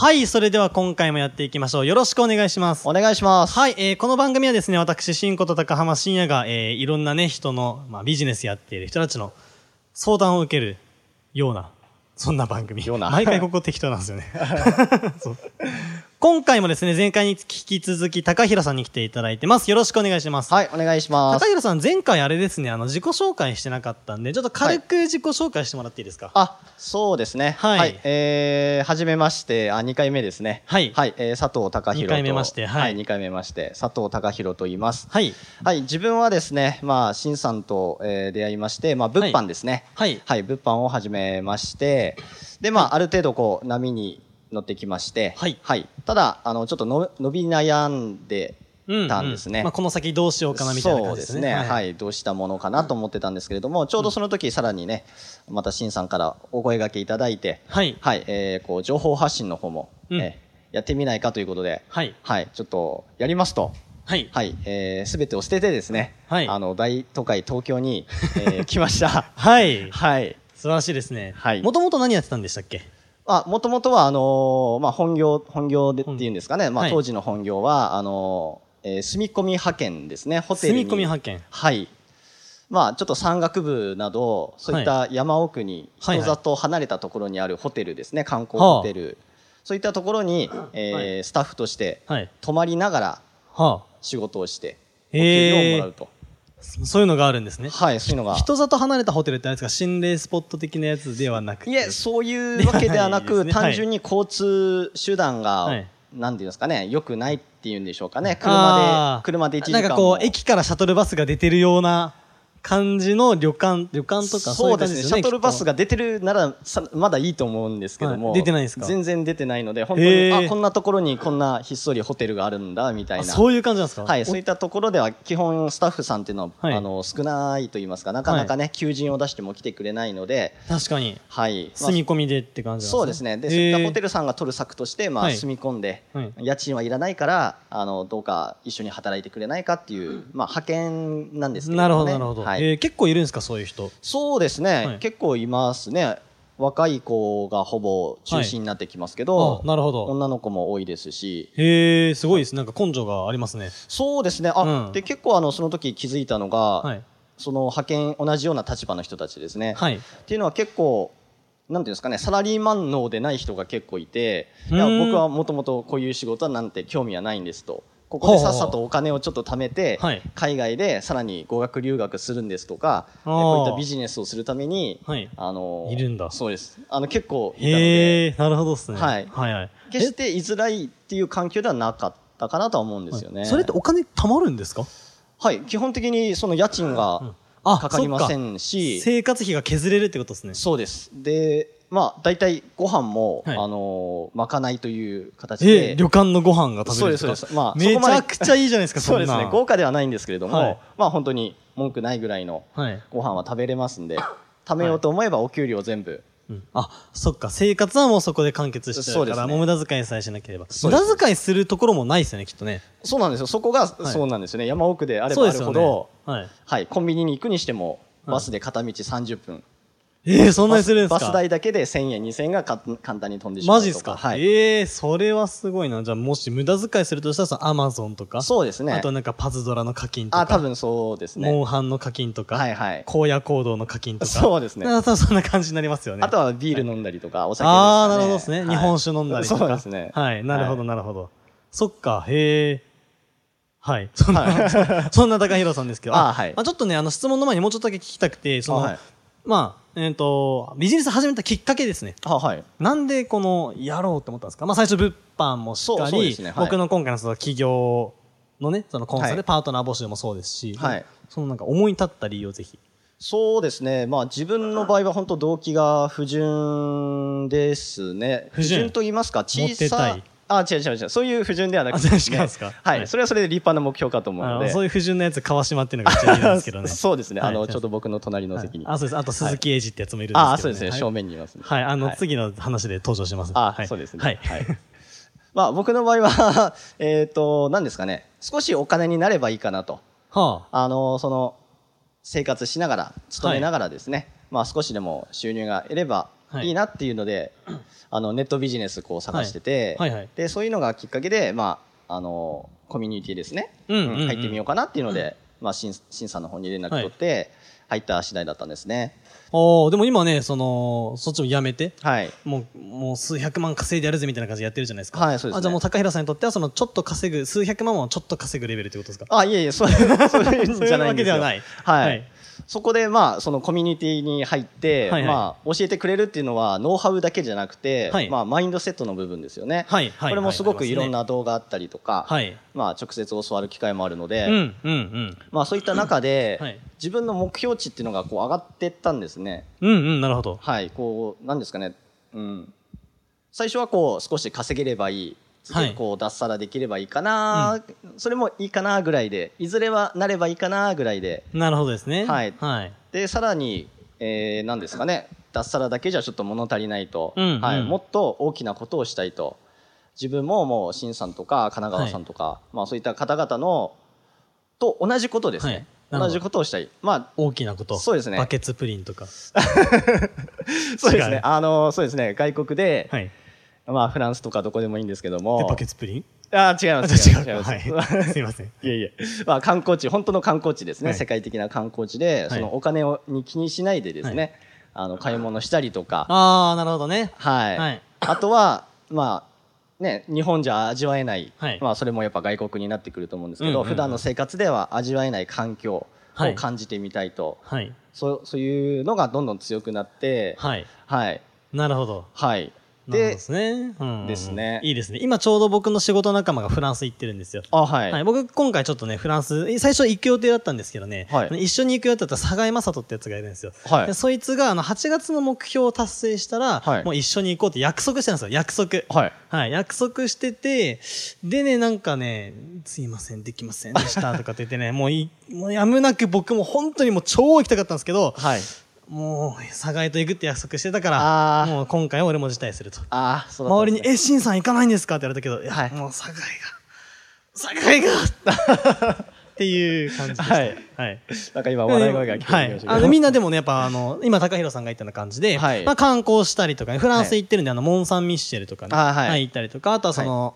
はい、それでは今回もやっていきましょう。よろしくお願いします。お願いします。はい、えーこの番組はですね、私、新子と高浜深也が、えーいろんなね、人の、まあ、ビジネスやっている人たちの相談を受けるような、そんな番組。ような毎回ここ適当なんですよね。そう今回もですね、前回に引き続き、高平さんに来ていただいてます。よろしくお願いします。はい、お願いします高。平さん、前回あれですね、あの、自己紹介してなかったんで、ちょっと軽く自己紹介してもらっていいですか、あ、そうですね。はいえー、はじめまして、あ、2回目ですね。はいはい、えー、佐藤隆弘と。二回目ましてはいはい、2回目まして、佐藤隆弘と言います。はい。はい、自分はですね、まあ、新さんと、えー出会いまして、まあ、物販ですね。はい。はい、物販を始めまして、で、まあ、ある程度こう、波に乗ってきまして、はいただ、あの、ちょっとの伸び悩んでうんたんですね。まあ、この先どうしようかなみたいな感じですね。そうですね、はい、どうしたものかなと思ってたんですけれども、ちょうどその時さらにね、また新さんからお声掛けいただいて、はい。はい、えー、こう情報発信の方も、うんえーやってみないかということで、はい。はい、ちょっとやりますと、はい。はい、えー、すべてを捨ててですね、はいあの大都会東京に、えー 来ました。はい。はい。素晴らしいですね。はいもともと何やってたんでしたっけ？あ、もともとは、あのーまあ、本業、本業でっていうんですかね、まあ、はい当時の本業は、あのーえー住み込み派遣ですね、ホテルに。住み込み派遣。はい。まあ、ちょっと山岳部など、そういった山奥にはい人里離れたところにあるホテルですね、観光ホテル。そういったところに、えーはいスタッフとしてはい。泊まりながらは仕事をして、お給料をもらうと。あ。そういうのがあるんですね。はい、そういうのが。人里離れたホテルってあれですか？心霊スポット的なやつではなくて。いえ、そういうわけではなく、ね単純に交通手段が、はいなんていうんですかね、良くないっていうんでしょうかね？車で、車で1時間もなんかこう、駅からシャトルバスが出てるような感じの旅館、旅館とかそうですね。感じですよね。シャトルバスが。が出てるならさまだいいと思うんですけども、はい出てないんですか？全然出てないので、本当に、あ、こんなところにこんなひっそりホテルがあるんだ、みたいな。そういう感じなんですか？はい、そういったところでは基本スタッフさんっていうのは、はいあの少ないと言いますか、なかなかね、求人を出しても来てくれないので、確かに。はい。まあ住み込みでって感じなんそうですね。で、そういったホテル。ルさんが取る策として、まあ、はい住み込んで、はい家賃はいらないから、あの、どうか一緒に働いてくれないかっていう、まあ、派遣なんですけれども、ね。なるほど、なるほど。はい。えー結構いるんですかそういう人？そうですね、はい結構いますね。若い子がほぼ中心になってきますけど、あ、なるほど。女の子も多いですし、へえ、すごいです。なんか根性がありますね。そうですね。あ、うんで、結構あの、その時気づいたのが、はい。その派遣、同じような立場の人たちですね。はい。っていうのは結構、なんていうんですかね、サラリーマン能でない人が結構いて、いうや僕はもともとこういう仕事はなんて興味はないんですと。ここでさっさとお金をちょっと貯めて、はい海外でさらに語学留学するんですとか、こういったビジネスをするために、はい。あのいるんだそうです。あの結構いたのへで、え、なるほどですね。はいはいはい。決して居づらいっていう環境ではなかったかなとは思うんですよね。それってお金貯まるんですか？はい、基本的にその家賃があかかりませんし、生活費が削れるってことですね。そうです。で、まあ、大体ご飯も、はいあのーまかないという形えで。旅館のご飯が食べれるそうですそうですまあめちゃくちゃいいじゃないですか、そうですね。豪華ではないんですけれども、はいまあ本当に文句ないぐらいのはい。ご飯は食べれますんで、貯めようと思えばお給料全部。うんあ、そっか、生活はもうそこで完結してるから、ねもう無駄遣いさえしなければ。無駄遣いするところもないですよね、きっとね。そうなんですよ。そこが、いそうなんですよね。山奥であればあるほど、。はい。はい、コンビニに行くにしても、はいバスで片道30分。えー、そんなにするんですか？バス代だけで1000円、2000円がか簡単に飛んでしまう。マジっすか？はい。ええそれはすごいな。じゃあ、もし無駄遣いするとしたら、そのアマゾンとか、そうですね。あとなんかパズドラの課金とか、あ、多分そうですね。モンハンの課金とか、はいはい。荒野行動の課金とか？そうですねあ多分そんな感じになりますよね。あとはビール飲んだりとか、お酒ですかね。ああ、なるほどですね。はい日本酒飲んだりとか？そうですね。はい、なるほど、はいなるほど。そっか、へえ。はい。そんな、そんな高弘さんですけど。あはいまあちょっとね、あの、質問の前にもうちょっとだけ聞きたくて、その、あはいまあ、えっ、と、ビジネス始めたきっかけですね。あ、はい。なんでこの、やろうって思ったんですか？まあ最初物販もしっかり、すねはい僕の今回のその企業のね、そのコンサル、はいパートナー募集もそうですし、はいそのなんか思い立った理由をぜひ。そうですね。まあ自分の場合は本当動機が不純ですね。不純と言いますか、モ小さい。あ、違う違う違う。そういう不純ではなくて、あ違うんですかははいい。それはそれで立派な目標かと思うので。あのそういう不純なやつ、川島っていうのが一応いるんですけどね。そうですね。あの、はいちょうど僕の隣の席に。はいあ、そうです。あと、鈴木英二ってやつもいるんですけど、ね。あ、そうですね。はい正面にいますね。はい、あの、はい次の話で登場します。あ、はい、そうですね。はい。まあ、僕の場合は、えっと、何ですかね。少しお金になればいいかなと。はあの、その、生活しながら、勤めながらですね、まあ少しでも収入が得ればはい。いいなっていうので、あの、ネットビジネスこう探してて、はい。はいはい。で、そういうのがきっかけで、まあ、あの、コミュニティですね、うんうんうん。入ってみようかなっていうので、まあ、しん、しんさんの方に連絡取って、入った次第だったんですね。おーでも今ね、その、そっちもやめて、はい。もう、もう数百万稼いでやるぜみたいな感じでやってるじゃないですか。はいそうですね。あ、じゃあもう高平さんにとっては、その、ちょっと稼ぐ、数百万をちょっと稼ぐレベルってことですか？あ、いえいえ、そう。そういう わけではない。はい。はいそこで、まあ、そのコミュニティに入って、はいはいまあ、教えてくれるっていうのは、ノウハウだけじゃなくて、はいまあ、マインドセットの部分ですよね。はいはいこれもすごくはいいろんな動画あったりとか、はい。まあ、直接教わる機会もあるので、うん、うん、うん。まあ、そういった中で、はい自分の目標値っていうのがこう上がっていったんですね。うん、うん、なるほど。はい、こう、なんですかね、うん。最初はこう、少し稼げればいい。次はいこう、脱サラできればいいかな、それもいいかなぐらいで、いずれはなればいいかなぐらいで、なるほどですね。はいはい。で、さらに、えー、なんですかね、脱サラだけじゃちょっと物足りないと、うんはい、うんもっと大きなことをしたいと。自分ももう、新さんとか、神奈川さんとか、まあそういった方々の、と同じことですね。はい同じことをしたい。まあ、大きなこと。そうですねバケツプリンとか。そうですね。あの、そうですね。外国で、はい。まあ、フランスとかどこでもいいんですけどで、も。バケツプリン？あー違いあ、ます。違います。はい。すいません。いやいや、まあ、観光地、本当の観光地ですね、はい世界的な観光地で、はいそのお金をに気にしないでですね、あの買い物したりとか、あー、なるほどね。はい、はいあとは、まあね、日本じゃ味わえない、はいまあ、それもやっぱ外国になってくると思うんですけど、うんうんうん普段の生活では味わえない環境はいを感じてみたいと、はい。そうそういうのがどんどん強くなって、はい。はい、なるほど。はい。でで、すね。うんですねいいですね。今ちょうど僕の仕事仲間がフランス行ってるんですよ。あ、はい。はい、僕今回ちょっとね、フランス、え最初行く予定だったんですけどね、はい一緒に行く予定だったら、佐賀正人ってやつがいるんですよ。はいでそいつが、あの、8月の目標を達成したら、はいもう一緒に行こうって約束してたんですよ、約束。はい。はい、約束してて、でね、なんかね、すいません、できませんでした、とかって言ってね、もうい、もうやむなく僕も本当にもう超行きたかったんですけど、はい。もう、佐賀へと行くって約束してたから、もう今回は俺も辞退すると。ああ、そうね周りに、え、シンさん行かないんですか？って言われたけど、いや、はいもう、堺が、堺がっていう感じでした。はいはい。なんか今笑い声が聞こえてきまはい。したけど。あの、みんなでもね、やっぱあの、今、高弘さんが言ったような感じで、はいまあ観光したりとかね、フランス行ってるんで、あの、モン・サン・ミッシェルとかね、あはい行ったりとか、あとはその、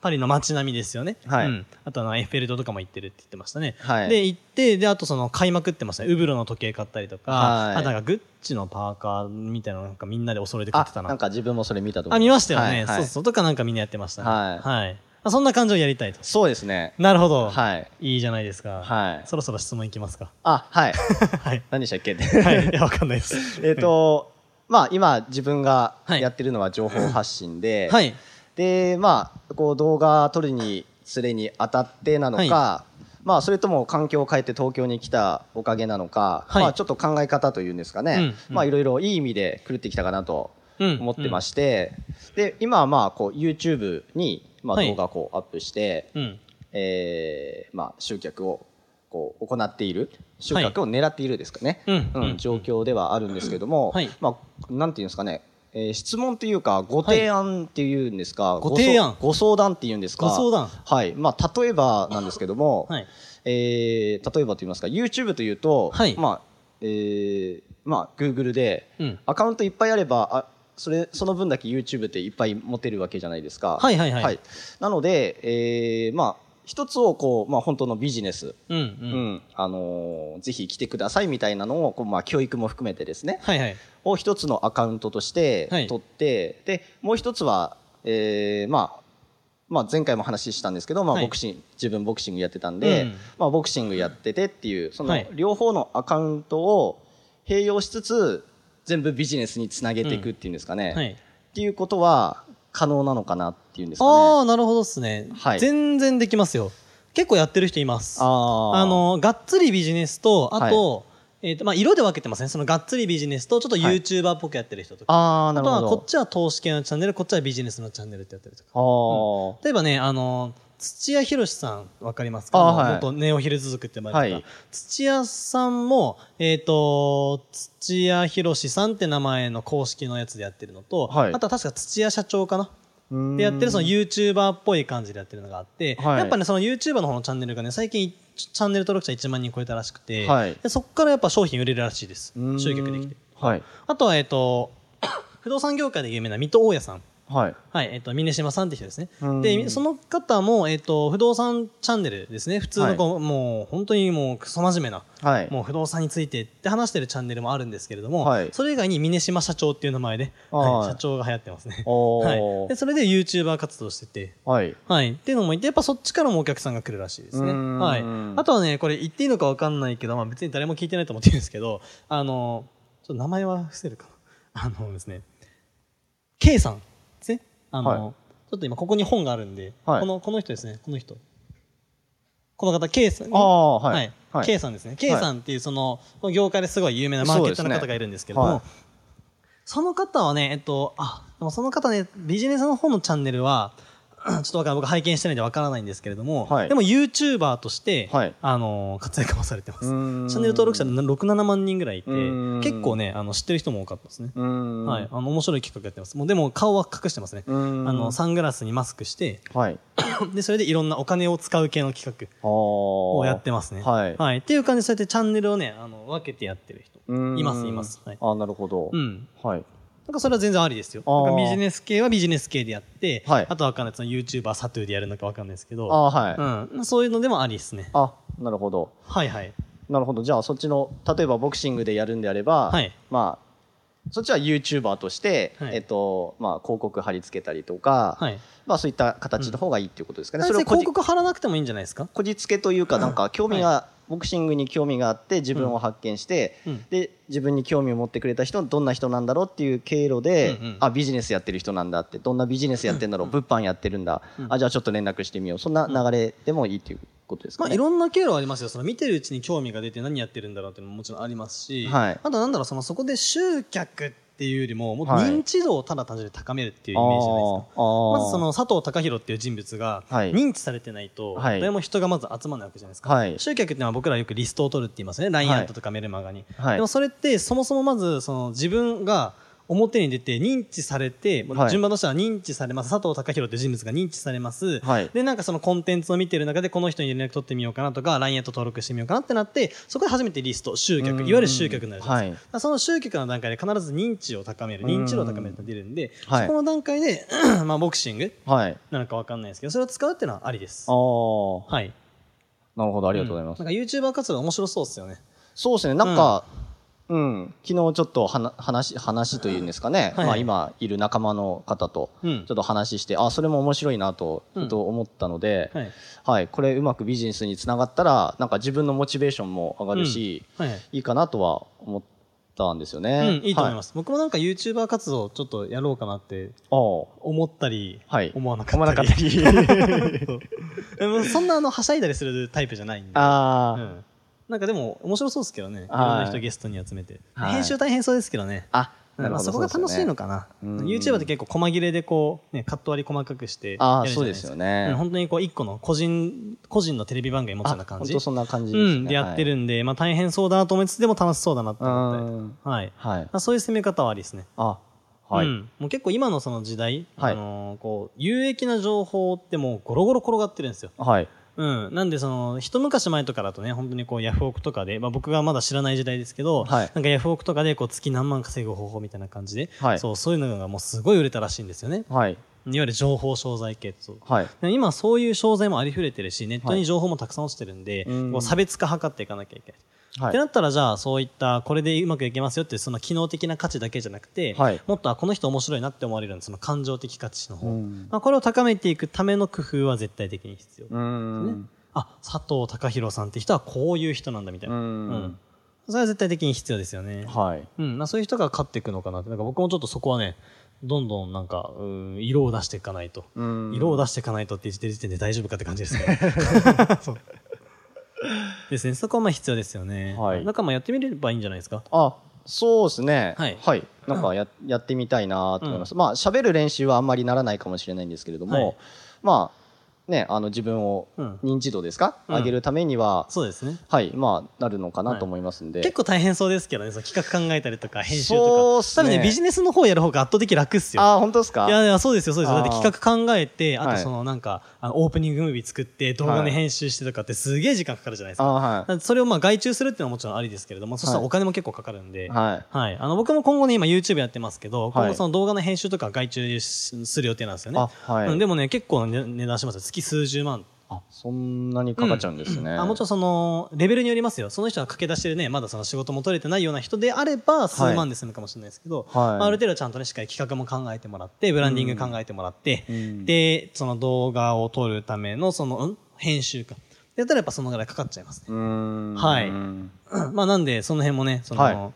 パリの街並みですよね。はいうん。あとあの、エッフェル塔とかも行ってるって言ってましたね。はいで、行って、で、あとその、買いまくってましたね。ウブロの時計買ったりとか、はいあとなんかグッチのパーカーみたいなのなんかみんなでお揃いで買ってたあ、な。なんか自分もそれ見たと思あ、見ましたよね。はいはいそうそう。とかなんかみんなやってましたね。はいはい。あそんな感じをやりたいと。そうですね。なるほど。はい。いいじゃないですか。はいそろそろ質問いきますか。あ、はい。はい。何でしたっけ？はい。いや、わかんないです。えっと、まあ今自分がはいやってるのは情報発信で、はい。で、まあ、こう動画撮るにつれにあたってなのか、はまあそれとも環境を変えて東京に来たおかげなのか、はい。まあちょっと考え方というんですかね、うんうん。まあいろいろいい意味で狂ってきたかなとうん。思ってまして、で、今はまあこう YouTube にまあはい動画をこうアップして、うん。えーまあ、集客をこう行っている集客を狙っているですかね、うん。うん。状況ではあるんですけども、はい。まあ、なんていうんですかね、えー質問というかご提案っていうんですか、ご提案。ご相談っていうんですか？ご相談。はい。まあ、例えばなんですけども、はい。えー例えばと言いますか YouTube というと、はい。まあえーまあ、Google でうん。アカウントいっぱいあればあそれその分だけ YouTube っていっぱい持てるわけじゃないですか。はいはい。はい。なので、えーまあ、一つをこう、まあ、本当のビジネス、うんう。うん。んあのーぜひ来てくださいみたいなのをこう、まあ、教育も含めてですね。はいはい。を一つのアカウントとしてはい。取って、でもう一つは、えーまあまあ、前回も話したんですけど、まあはい。ボクシング自分ボクシングやってたんで、うん。まあ、ボクシングやっててっていうそのはい。両方のアカウントを併用しつつ全部ビジネスにつなげていくっていうんですかね、はい。っていうことは可能なのかなっていうんですかね。ああ、なるほどっすね。はい全然できますよ。結構やってる人います。あーあの、がっつりビジネスと、あと、えっ、と、まあ、色で分けてますね。そのがっつりビジネスと、ちょっと YouTuber っぽくやってる人とか。ああ、なあとは。こっちは投資系のチャンネル、こっちはビジネスのチャンネルってやってるとか。あー例えばね、あの、土屋博さん、わかりますか？あはい。元ネオヒルズ族って呼ばれてた。はい。土屋さんも、えっ、と、土屋博さんって名前の公式のやつでやってるのと、はい。あとは確か土屋社長かな？でやってるその YouTuber っぽい感じでやってるのがあって、はい。やっぱね、その YouTuber の方のチャンネルがね、最近チャンネル登録者1万人超えたらしくて、はい。でそこからやっぱ商品売れるらしいです。集客できて。はい。あとは、えっ、と、不動産業界で有名な水戸大家さん。はい。はい、えっ、と、峰島さんって人ですねうん。で、その方も、えっ、と、不動産チャンネルですね。普通のこう、もう、本当にもう、クソ真面目な、はい。もう不動産についてって話してるチャンネルもあるんですけれども、はいそれ以外に峰島社長っていう名前で、はいはい社長が流行ってますね。おはい。ーで、それで YouTuber 活動してて、はい。はい。っていうのもいて、やっぱそっちからもお客さんが来るらしいですね。はい。あとはね、これ言っていいのかわかんないけど、まあ別に誰も聞いてないと思ってるんですけど、あの、ちょっと名前は伏せるかな。あのですね、K さんですね。あの、はいちょっと今ここに本があるんで、はいこの、この人ですね、この人。この方、K さん。ああ、ははいい。。はい K さんですね。K さんっていうその、この業界ですごい有名なマーケットの方がいるんですけども、その方はね、えっと、あ、でもその方ね、ビジネスの方のチャンネルは、ちょっとわかんない僕拝見してないんでわからないんですけれども、はいでも YouTuber として、はいあのー活躍をされてます。チャンネル登録者で6、7万人ぐらいいて結構ね、あの、知ってる人も多かったですね。はい。あの、面白い企画やってます。もうでも顔は隠してますね。あの、サングラスにマスクして、はい。で、それでいろんなお金を使う系の企画ををやってますね。はいはい。っていう感じで、そうやってチャンネルをね、あの、分けてやってる人。いますいますはいあなるほど。うん。はい。なんかそれは全然ありですよ。なんかビジネス系はビジネス系でやって、はいあとはわかんない。その YouTuber サトゥーでやるのかわかんないですけど、あはい。うん。そういうのでもありですね。あ、なるほど。はいはい。なるほど。じゃあ、そっちの、例えばボクシングでやるんであれば、はいまあ、そっちは YouTuber として、はい。えっと、まあ、広告貼り付けたりとか、はい。まあ、そういった形の方がいいっていうことですかね。それそれ広告貼らなくてもいいんじゃないですか？こじつけというか、なんか、興味が、ボクシングに興味があって、自分を発見して、うん。で、自分に興味を持ってくれた人、どんな人なんだろうっていう経路で、うんうん。あ、ビジネスやってる人なんだって、どんなビジネスやってんだろう、物販やってるんだ、あ、じゃあちょっと連絡してみよう。そんな流れでもいいっていうことですかまあ、ね。いろんな経路ありますよ。その見てるうちに興味が出て何やってるんだろうっていうのももちろんありますし、はいあとなんだろう、そのそこで集客っていうよりも、もっとはい認知度をただ単純に高めるっていうイメージじゃないですか。あーまずその佐藤隆弘っていう人物がはい認知されてないと、はい誰も人がまず集まらないわけじゃないですか。はい集客っていうのは僕らよくリストを取るって言いますね。LINE アットとかメルマガに。はいでもそれってそもそもまずその自分が表に出て認知されて、はい順番としては認知されます。佐藤隆弘という人物が認知されます。はいで、なんかそのコンテンツを見てる中でこの人に連絡取ってみようかなとか、LINE アット登録してみようかなってなって、そこで初めてリスト、集客、うんいわゆる集客になるじゃないですか。はいその集客の段階で必ず認知を高める、認知度を高めるって出るんで、はいそこの段階で、まあボクシングはい。なのかわかんないですけど、それを使うっていうのはありです。ああ、はい。なるほど、あありがとうございます。なんか YouTuber 活動面白そうですよね。そうですね、なんか、うん、昨日ちょっとはな話、話というんですかね、はいまあ今いる仲間の方と、うんちょっと話して、あ、それも面白いなと、と思ったので、はい。はい、これうまくビジネスにつながったら、なんか自分のモチベーションも上がるし、はいはい。いいかなとは思ったんですよね。うん、いいと思います。僕もなんか YouTuber 活動ちょっとやろうかなって思ったり、はい思わなかったり。思わなかったり そんなあの、はしゃいだりするタイプじゃないんで。ああ、うん。なんかでも面白そうですけどね。いろんはいな人ゲストに集めて。はい編集大変そうですけどね。あ、なるほどそこが楽しいのかな。うん YouTuber って結構細切れでこう、ね、カット割り細かくしてあーやるじゃないかそうですよねうん本当にこう一個の個人、個人のテレビ番組持つようなあ感じ。本当そんな感じうですね。ん、でやってるんで、まあ大変そうだなと思いつつでも楽しそうだなと思って。はい。はい。まあ、そういう攻め方はありですね。あ、はい。うん、もう結構今のその時代、はいあのーこう、有益な情報ってもうゴロゴロ転がってるんですよ。はい。うん。なんでその、一昔前とかだとね、本当にこうヤフオクとかで、まあ僕がまだ知らない時代ですけど、はいなんかヤフオクとかでこう月何万稼ぐ方法みたいな感じで、はいそう、そういうのがもうすごい売れたらしいんですよね。はい。いわゆる情報商材系そうはい。で今そういう商材もありふれてるし、ネットに情報もたくさん落ちてるんで、うんこう差別化図っていかなきゃいけない。はい。ってなったらじゃあそういったこれでうまくいけますよっていうその機能的な価値だけじゃなくて、はい。もっとあこの人面白いなって思われるその感情的価値の方、うん。まあ、これを高めていくための工夫は絶対的に必要。あ佐藤隆弘さんって人はこういう人なんだみたいな、うん。それは絶対的に必要ですよね、はい。うん。まあ、そういう人が勝っていくのかなって。なんか僕もちょっとそこはねどんどんなんかうん色を出していかないと、うん。色を出していかないとって言ってる時点で大丈夫かって感じですね そう ですね。そこはまあ必要ですよね。はいなんかまあやってみればいいんじゃないですか？あ、そうですね。はいなんかや、やってみたいなと思います。まあ、喋る練習はあんまりならないかもしれないんですけれども、はいまあ、ね、あの、自分をうん認知度ですか、うん上げるためには、そうですね。はい、まあ、なるのかなと思いますんで。結構大変そうですけどね、その企画考えたりとか、編集とか。多分ね、ビジネスの方やる方が圧倒的楽っすよ。あ、本当ですか？いやいや、そうですよ、そうですよ。だって企画考えて、あはいとそのなんか、あのオープニングムービー作って、動画で編集してとかってすげえ時間かかるじゃないですか。あはいそれをまあ外注するっていうのはもちろんありですけれども、そしたらはいお金も結構かかるんで、はい。はい。あの、僕も今後ね、今 YouTube やってますけど、今はい後その動画の編集とか外注しする予定なんですよね。あはいうんでもね、結構ね値段しますよ。月数十万。あ、そんなにかかっちゃうんですね。あもちろんその、レベルによりますよ。その人が駆け出してるね、まだその仕事も取れてないような人であれば、数万で済むかもしれないですけど、はいまあある程度ちゃんとね、しっかり企画も考えてもらって、ブランディング考えてもらって、うんで、その動画を撮るための、その、ん編集か。やったらやっぱそのぐらいかかっちゃいますね。はいうん まあなんで、その辺もね、その、は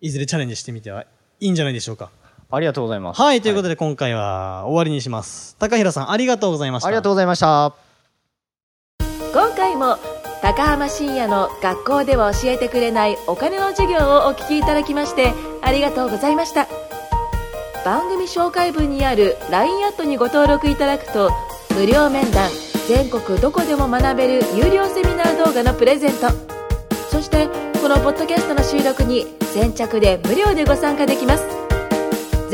いい、ずれチャレンジしてみてはいいんじゃないでしょうか。ありがとうございます。はい、ということで今回は終わりにします。高平さん、ありがとうございました。ありがとうございました。今回も高浜深也の学校では教えてくれないお金の授業をお聞きいただきましてありがとうございました番組紹介文にある LINE アットにご登録いただくと無料面談全国どこでも学べる有料セミナー動画のプレゼントそしてこのポッドキャストの収録に先着で無料でご参加できます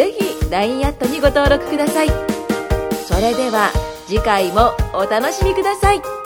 ぜひ LINE アットにご登録ください。それでは次回もお楽しみください。